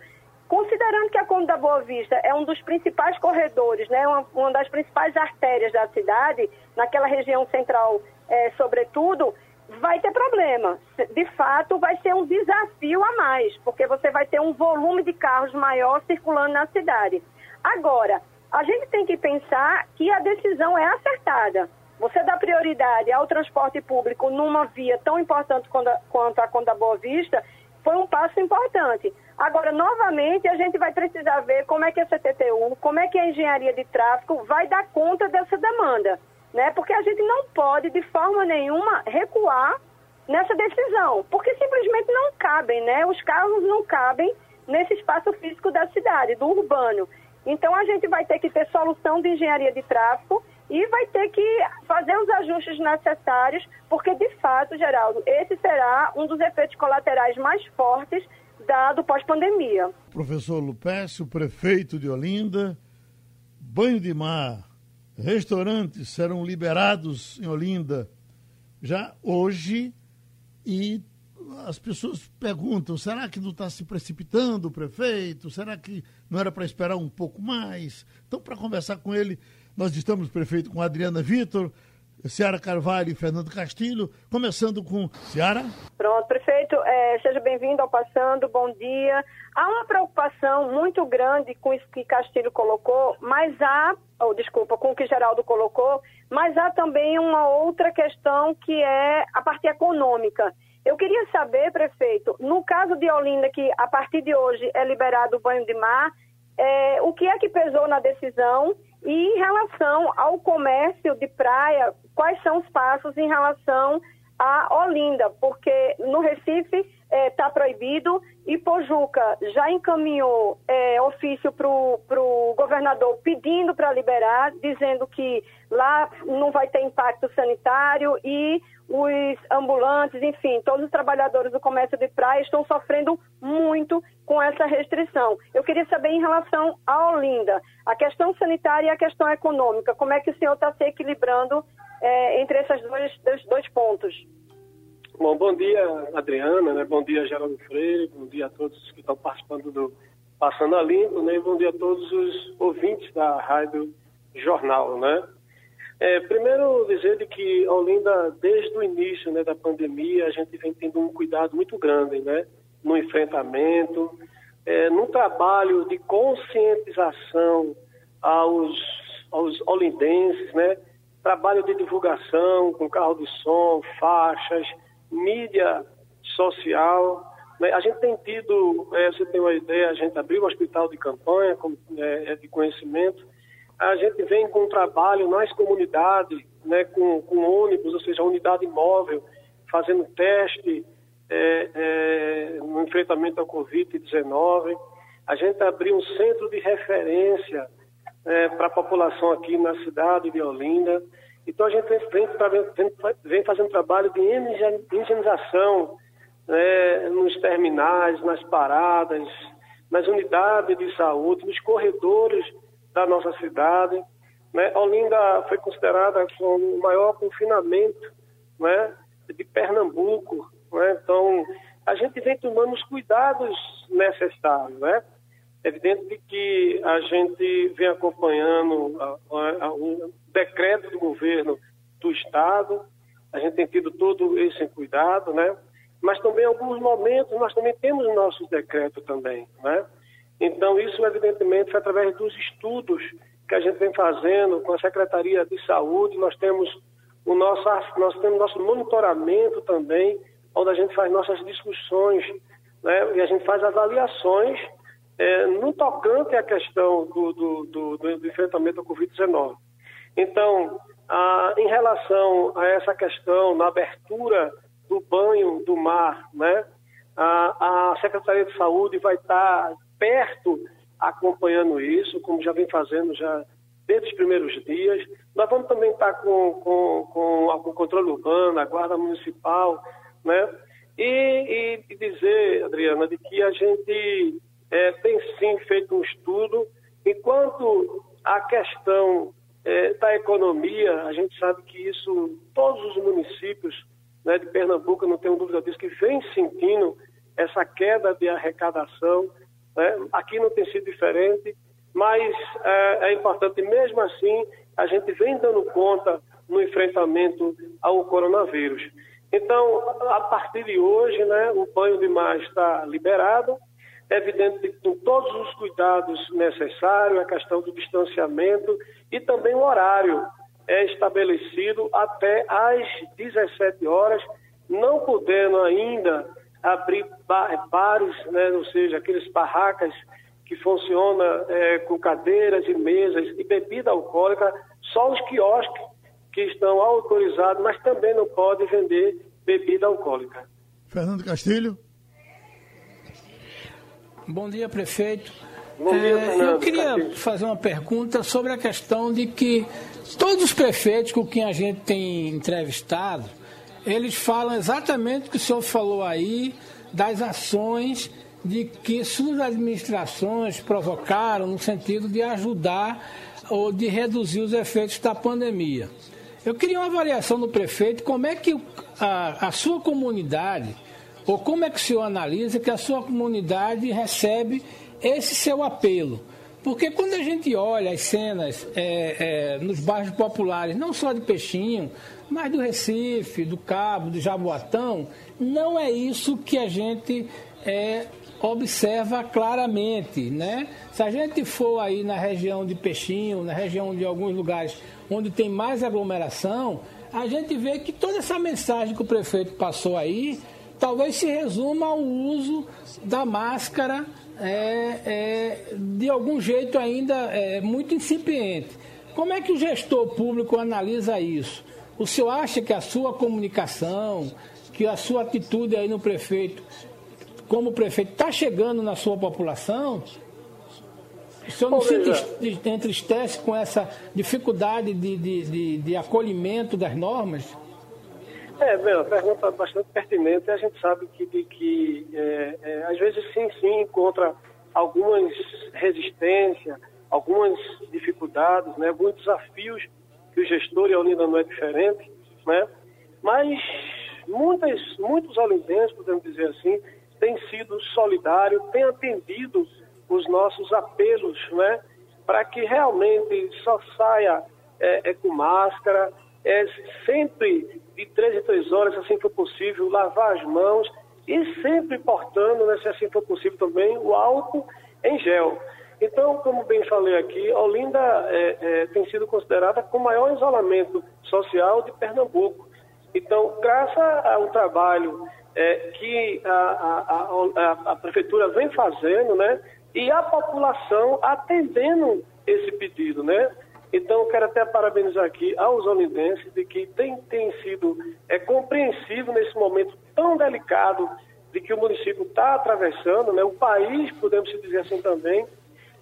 Considerando que a Conde da Boa Vista é um dos principais corredores, né, uma, uma das principais artérias da cidade, naquela região central, é, sobretudo, vai ter problema. De fato, vai ser um desafio a mais, porque você vai ter um volume de carros maior circulando na cidade. Agora, a gente tem que pensar que a decisão é acertada. Você dá prioridade ao transporte público numa via tão importante quanto a Conda Boa Vista foi um passo importante. Agora, novamente, a gente vai precisar ver como é que a CTTU, como é que a engenharia de tráfego vai dar conta dessa demanda, né? Porque a gente não pode, de forma nenhuma, recuar nessa decisão, porque simplesmente não cabem, né? Os carros não cabem nesse espaço físico da cidade, do urbano. Então, a gente vai ter que ter solução de engenharia de tráfego e vai ter que fazer os ajustes necessários, porque de fato, Geraldo, esse será um dos efeitos colaterais mais fortes dado pós-pandemia. Professor Lupécio, prefeito de Olinda, banho de mar, restaurantes serão liberados em Olinda já hoje e as pessoas perguntam: será que não está se precipitando o prefeito? Será que não era para esperar um pouco mais? Então, para conversar com ele, nós estamos, prefeito, com Adriana Vitor, Ciara Carvalho e Fernando Castilho, começando com Ciara. Pronto, prefeito, é, seja bem-vindo ao Passando, bom dia. Há uma preocupação muito grande com isso que Castilho colocou, mas há, ou desculpa, com o que Geraldo colocou, mas há também uma outra questão que é a parte econômica. Eu queria saber, prefeito, no caso de Olinda, que a partir de hoje é liberado o banho de mar, é, o que é que pesou na decisão e em relação ao comércio de praia, quais são os passos em relação a Olinda? Porque no Recife está é, tá proibido e Pojuca já encaminhou é, ofício para o governador pedindo para liberar, dizendo que lá não vai ter impacto sanitário e os ambulantes, enfim, todos os trabalhadores do comércio de praia estão sofrendo muito com essa restrição. Eu queria saber em relação à Olinda, a questão sanitária e a questão econômica, como é que o senhor está se equilibrando é, entre esses dois, dois pontos? Bom, bom dia, Adriana, né? bom dia, Geraldo Freire, bom dia a todos que estão participando do Passando a Limpo, né? e bom dia a todos os ouvintes da Rádio Jornal, né? É, primeiro dizer de que Olinda, desde o início né, da pandemia, a gente vem tendo um cuidado muito grande né, no enfrentamento, é, no trabalho de conscientização aos, aos olindenses, né, trabalho de divulgação com carro de som, faixas, mídia social. Né, a gente tem tido, é, você tem uma ideia, a gente abriu um hospital de campanha com, é, de conhecimento, a gente vem com um trabalho nas comunidades, né, com, com ônibus, ou seja, unidade móvel, fazendo teste é, é, no enfrentamento ao Covid-19. A gente abriu um centro de referência é, para a população aqui na cidade de Olinda. Então a gente vem, vem, vem fazendo trabalho de higienização né, nos terminais, nas paradas, nas unidades de saúde, nos corredores da nossa cidade. Né? Olinda foi considerada como o maior confinamento né, de Pernambuco. Né? Então, a gente vem tomando os cuidados necessários. Né? É evidente que a gente vem acompanhando o decreto do governo do Estado, a gente tem tido todo esse cuidado, né? Mas também em alguns momentos nós também temos nossos decretos também, né? Então isso evidentemente através dos estudos que a gente vem fazendo com a Secretaria de Saúde, nós temos o nosso nós temos nosso monitoramento também, onde a gente faz nossas discussões, né? E a gente faz avaliações é, no tocante à questão do, do, do, do enfrentamento ao Covid-19. Então, ah, em relação a essa questão na abertura do banho do mar, né, a, a Secretaria de Saúde vai estar perto acompanhando isso, como já vem fazendo já desde os primeiros dias. Nós vamos também estar com, com, com, com o controle urbano, a Guarda Municipal, né? E, e, dizer, Adriana, de que a gente é, tem sim feito um estudo, enquanto a questão é, da economia, a gente sabe que isso, todos os municípios né, de Pernambuco, não tenho dúvida disso, que vem sentindo essa queda de arrecadação. Né? Aqui não tem sido diferente, mas é, é importante, mesmo assim, a gente vem dando conta no enfrentamento ao coronavírus. Então, a partir de hoje, né, o banho de mar está liberado, é evidente que com todos os cuidados necessários, a questão do distanciamento e também o horário é estabelecido até às 17 horas, não podendo ainda abrir bares, né, ou seja, aqueles barracas que funcionam é, com cadeiras e mesas e bebida alcoólica, só os quiosques que estão autorizados, mas também não podem vender bebida alcoólica. Fernando Castilho. Bom dia, prefeito. Bom dia, é, eu queria fazer uma pergunta sobre a questão de que todos os prefeitos com quem a gente tem entrevistado, eles falam exatamente o que o senhor falou aí, das ações de que suas administrações provocaram no sentido de ajudar ou de reduzir os efeitos da pandemia. Eu queria uma avaliação do prefeito, como é que a, a sua comunidade ou como é que o senhor analisa que a sua comunidade recebe esse seu apelo? Porque quando a gente olha as cenas é, é, nos bairros populares, não só de Peixinho, mas do Recife, do Cabo, do Jaboatão, não é isso que a gente é, observa claramente, né? Se a gente for aí na região de Peixinho, na região de alguns lugares onde tem mais aglomeração, a gente vê que toda essa mensagem que o prefeito passou aí talvez se resuma ao uso da máscara é, é, de algum jeito ainda é, muito incipiente. Como é que o gestor público analisa isso? O senhor acha que a sua comunicação, que a sua atitude aí no prefeito, como prefeito, está chegando na sua população? O senhor não se entristece com essa dificuldade de, de, de, de acolhimento das normas? É, bem, uma pergunta bastante pertinente. A gente sabe que, de, que é, é, às vezes sim, sim, encontra algumas resistências, algumas dificuldades, né, alguns desafios que o gestor e a Olinda não é diferente, né? Mas muitas, muitos olindenses, podemos dizer assim, têm sido solidários, têm atendido os nossos apelos, né? Para que realmente só saia é, é, com máscara, é, sempre de três em três horas, assim for possível, lavar as mãos e sempre portando, né, se assim for possível também, o álcool em gel. Então, como bem falei aqui, Olinda é, é, tem sido considerada com o maior isolamento social de Pernambuco. Então, graças ao trabalho é, que a, a, a, a, prefeitura vem fazendo, né, e a população atendendo esse pedido, né, então, quero até parabenizar aqui aos olindenses de que tem, tem sido é, compreensivo nesse momento tão delicado de que o município está atravessando, né, o país, podemos dizer assim também.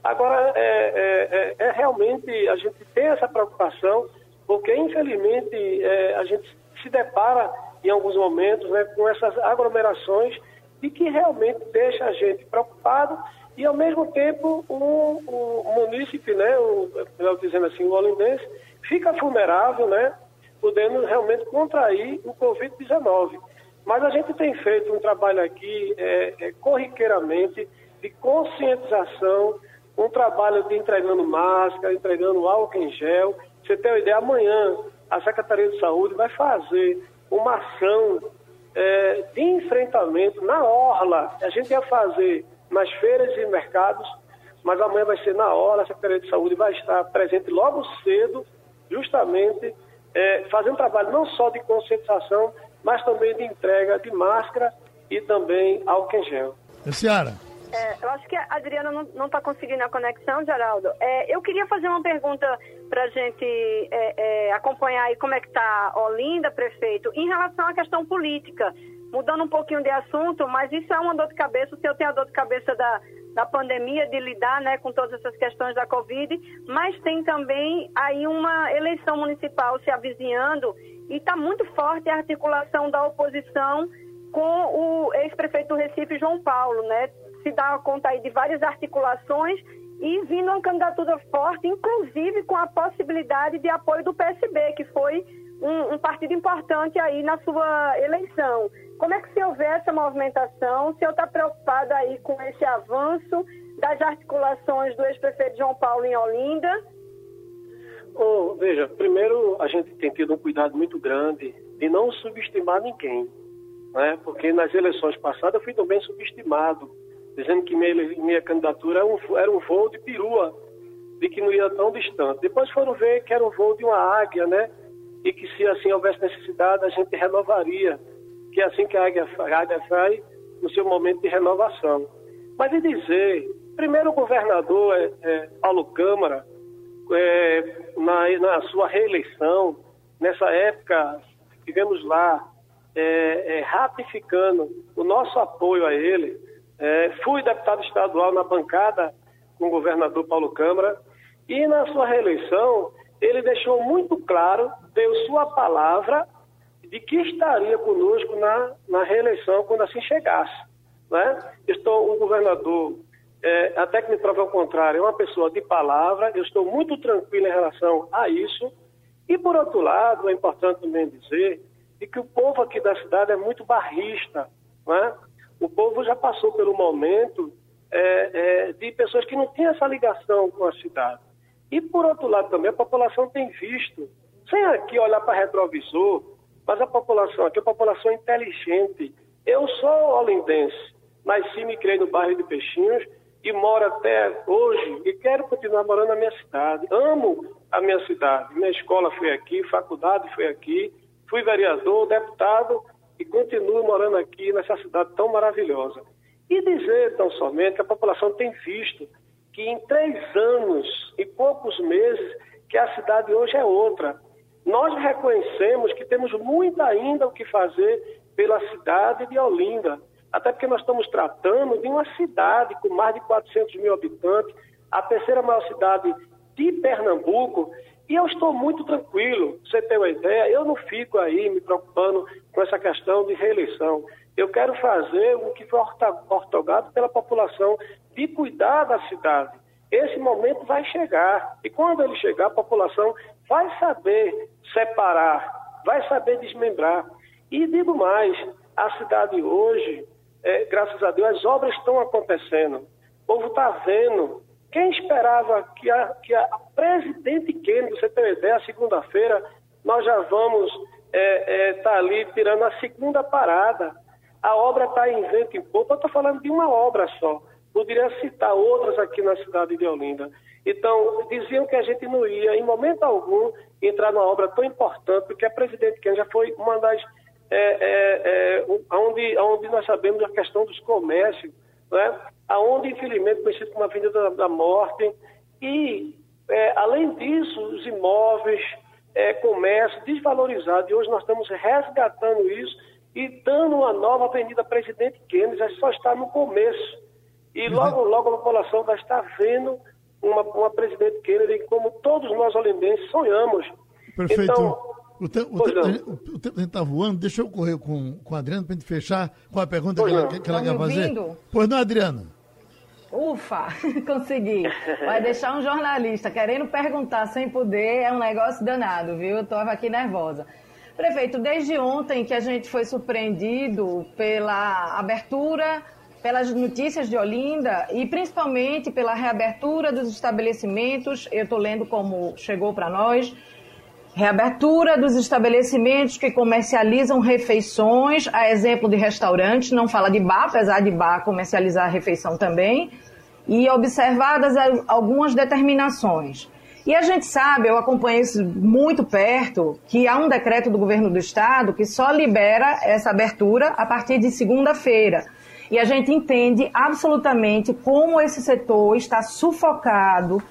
Agora, é, é, é, é, realmente, a gente tem essa preocupação, porque infelizmente é, a gente se depara em alguns momentos né, com essas aglomerações e que realmente deixa a gente preocupado e, ao mesmo tempo, o, o munícipe, né, o, dizendo assim, o olindense, fica vulnerável, né, podendo realmente contrair o Covid-19. Mas a gente tem feito um trabalho aqui é, é, corriqueiramente de conscientização, um trabalho de entregando máscara, entregando álcool em gel. Você tem uma ideia, amanhã a Secretaria de Saúde vai fazer uma ação é, de enfrentamento na orla. A gente ia fazer nas feiras e mercados, mas amanhã vai ser na hora, a Secretaria de Saúde vai estar presente logo cedo, justamente é, fazendo trabalho não só de conscientização, mas também de entrega de máscara e também álcool em gel. Ciara. É, eu acho que a Adriana não está conseguindo a conexão, Geraldo. É, eu queria fazer uma pergunta para a gente é, é, acompanhar aí como é que está Olinda, prefeito, em relação à questão política. Mudando um pouquinho de assunto, mas isso é uma dor de cabeça. O senhor tem a dor de cabeça da, da pandemia, de lidar né, com todas essas questões da Covid, mas tem também aí uma eleição municipal se avizinhando e está muito forte a articulação da oposição com o ex-prefeito do Recife, João Paulo, né? Se dá conta aí de várias articulações e vindo uma candidatura forte, inclusive com a possibilidade de apoio do PSB, que foi um, um partido importante aí na sua eleição. Como é que se houver essa movimentação? Se eu está preocupado aí com esse avanço das articulações do ex-prefeito João Paulo em Olinda? Oh, veja, primeiro a gente tem tido um cuidado muito grande de não subestimar ninguém, né? porque nas eleições passadas eu fui também subestimado, dizendo que minha, minha candidatura era um, era um voo de perua, de que não ia tão distante. Depois foram ver que era um voo de uma águia, né? E que se assim houvesse necessidade a gente renovaria que é assim que a águia, a águia sai no seu momento de renovação. Mas e dizer, primeiro o governador é, é, Paulo Câmara, é, na, na, sua reeleição, nessa época, tivemos lá é, é, ratificando o nosso apoio a ele. É, fui deputado estadual na bancada com o governador Paulo Câmara e na sua reeleição ele deixou muito claro, deu sua palavra de que estaria conosco na, na reeleição quando assim chegasse. Né? Estou um governador, é, até que me prove ao contrário, é uma pessoa de palavra, eu estou muito tranquilo em relação a isso. E, por outro lado, é importante também dizer que o povo aqui da cidade é muito barrista. Né? O povo já passou pelo momento é, é, de pessoas que não tinham essa ligação com a cidade. E, por outro lado, também a população tem visto, sem aqui olhar para retrovisor, mas a população aqui é uma população inteligente. Eu sou olindense, nasci e me criei no bairro de Peixinhos e moro até hoje e quero continuar morando na minha cidade. Amo a minha cidade. Minha escola foi aqui, faculdade foi aqui, fui vereador, deputado e continuo morando aqui nessa cidade tão maravilhosa. E dizer tão somente que a população tem visto que em três anos e poucos meses que a cidade hoje é outra. Nós reconhecemos que temos muito ainda o que fazer pela cidade de Olinda, até porque nós estamos tratando de uma cidade com mais de 400 mil habitantes, a terceira maior cidade de Pernambuco, e eu estou muito tranquilo. Você tem uma ideia? Eu não fico aí me preocupando com essa questão de reeleição. Eu quero fazer o que foi ortogado pela população de cuidar da cidade. Esse momento vai chegar. E quando ele chegar, a população vai saber separar, vai saber desmembrar. E digo mais, a cidade hoje, é, graças a Deus, as obras estão acontecendo. O povo está vendo. Quem esperava que a, que a presidente Kennedy, você tem uma ideia, segunda-feira, nós já vamos estar é, é, tá ali tirando a segunda parada. A obra está em vento em pouco. Eu estou falando de uma obra só. Poderia citar outras aqui na cidade de Olinda. Então, diziam que a gente não ia, em momento algum, entrar numa obra tão importante, porque a presidente Ken já foi uma das. É, é, é, onde, onde nós sabemos a questão dos comércios, né? Aonde, infelizmente, conhecido como a Avenida da, da Morte. E, é, além disso, os imóveis, é, comércio desvalorizado. E hoje nós estamos resgatando isso e dando uma nova Avenida Presidente Kennedy, só está no começo. E logo, logo a população vai estar vendo uma, uma presidente Kennedy, como todos nós olindenses sonhamos. Perfeito. Então, o tempo está voando, deixa eu correr com, com a Adriana para a gente fechar com a pergunta que ela, que ela, quer fazer. Pois não, Adriana? Ufa, consegui. Vai deixar um jornalista querendo perguntar sem poder é um negócio danado, viu? Eu estou aqui nervosa. Prefeito, desde ontem que a gente foi surpreendido pela abertura pelas notícias de Olinda e principalmente pela reabertura dos estabelecimentos. Eu estou lendo como chegou para nós. Reabertura dos estabelecimentos que comercializam refeições, a exemplo de restaurantes, não fala de bar, apesar de bar comercializar a refeição também, e observadas algumas determinações. E a gente sabe, eu acompanho isso muito perto, que há um decreto do governo do estado que só libera essa abertura a partir de segunda-feira. E a gente entende absolutamente como esse setor está sufocado,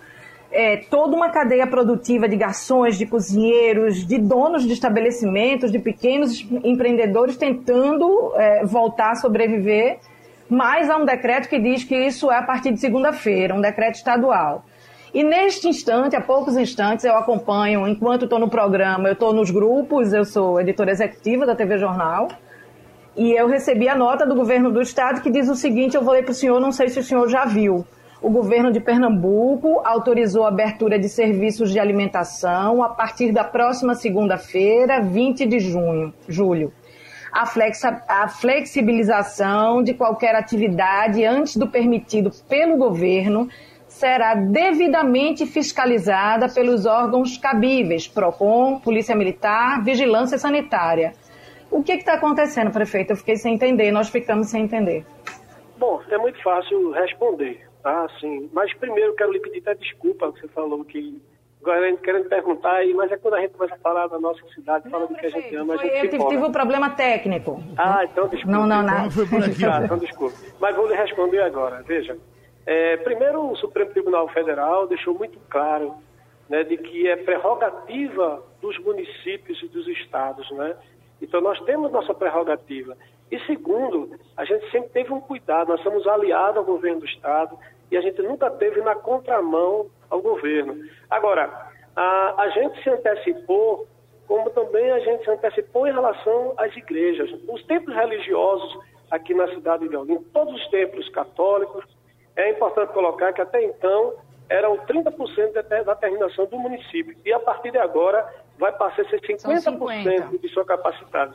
é, toda uma cadeia produtiva de garçons, de cozinheiros, de donos de estabelecimentos, de pequenos empreendedores tentando é, voltar a sobreviver, mas há um decreto que diz que isso é a partir de segunda-feira, um decreto estadual. E neste instante, há poucos instantes, eu acompanho, enquanto estou no programa, eu estou nos grupos, eu sou editora executiva da TV Jornal, e eu recebi a nota do governo do estado que diz o seguinte, eu vou ler para o senhor, não sei se o senhor já viu o governo de Pernambuco autorizou a abertura de serviços de alimentação a partir da próxima segunda-feira, 20 de junho, julho. A, flexa, a flexibilização de qualquer atividade antes do permitido pelo governo será devidamente fiscalizada pelos órgãos cabíveis, PROCON, Polícia Militar, Vigilância Sanitária. O que está acontecendo, prefeito? Eu fiquei sem entender, nós ficamos sem entender. Bom, é muito fácil responder. Ah, sim. Mas primeiro quero lhe pedir até desculpa, que você falou que querendo, querendo perguntar aí, mas é quando a gente começa a falar da nossa cidade, fala do que a gente ama, a gente Eu tive, tive um problema técnico. Ah, então desculpa. Não, não, não. Foi por aqui. Ah, então desculpa. Mas vou lhe responder agora. Veja, é, primeiro o Supremo Tribunal Federal deixou muito claro né, de que é prerrogativa dos municípios e dos estados, né? Então nós temos nossa prerrogativa. E segundo, a gente sempre teve um cuidado, nós somos aliados ao governo do Estado e a gente nunca teve na contramão ao governo. Agora, a, a gente se antecipou, como também a gente se antecipou em relação às igrejas. Os templos religiosos aqui na cidade de Olinda, todos os templos católicos, é importante colocar que até então eram 30% da terminação do município e a partir de agora vai passar a ser 50%, 50. de sua capacidade.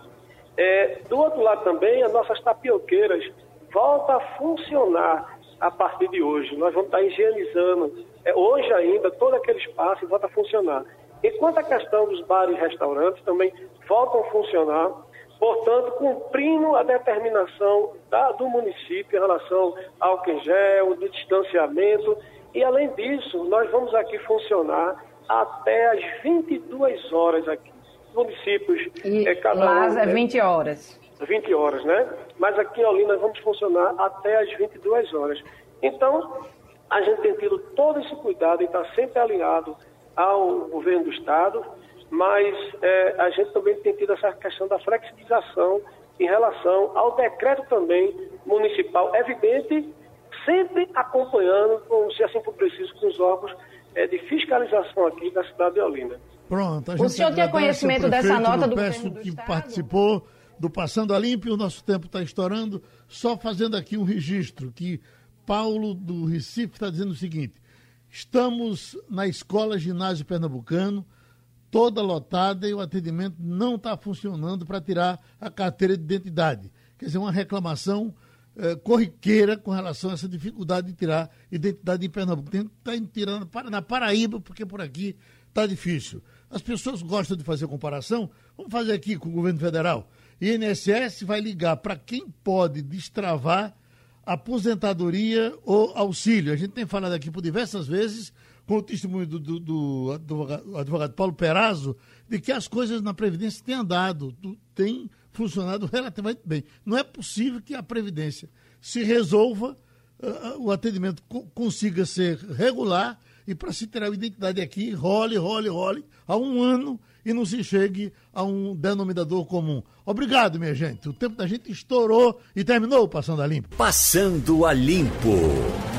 É, do outro lado também, as nossas tapioqueiras voltam a funcionar a partir de hoje. Nós vamos estar higienizando é, hoje ainda todo aquele espaço e volta a funcionar. Enquanto a questão dos bares e restaurantes também voltam a funcionar, portanto, cumprindo a determinação da, do município em relação ao álcool gel, do distanciamento. E, além disso, nós vamos aqui funcionar até as 22 horas aqui municípios. E é, cada lá um, é 20 né? horas. 20 horas, né? Mas aqui em Olinda nós vamos funcionar até as 22 horas. Então, a gente tem tido todo esse cuidado e está sempre alinhado ao governo do Estado, mas é, a gente também tem tido essa questão da flexibilização em relação ao decreto também municipal, evidente, sempre acompanhando, se assim for preciso, com os órgãos é, de fiscalização aqui da cidade de Olinda. Pronto. o senhor tem conhecimento dessa nota do peço do que Estado? participou do Passando a Limpo, o nosso tempo está estourando. Só fazendo aqui um registro que Paulo do Recife está dizendo o seguinte: estamos na escola ginásio pernambucano, toda lotada e o atendimento não está funcionando para tirar a carteira de identidade. Quer dizer, uma reclamação eh, corriqueira com relação a essa dificuldade de tirar identidade em Pernambuco. Tem que estar tá tirando na Paraíba, porque por aqui está difícil. As pessoas gostam de fazer comparação. Vamos fazer aqui com o governo federal. INSS vai ligar para quem pode destravar aposentadoria ou auxílio. A gente tem falado aqui por diversas vezes, com o testemunho do, do, do advogado, advogado, Paulo Perazzo, de que as coisas na Previdência têm andado, têm funcionado relativamente bem. Não é possível que a Previdência se resolva, uh, o atendimento co consiga ser regular e para se ter a identidade aqui, role, role, role, há um ano e não se chegue a um denominador comum. Obrigado, minha gente. O tempo da gente estourou e terminou Passando a Limpo. Passando a Limpo.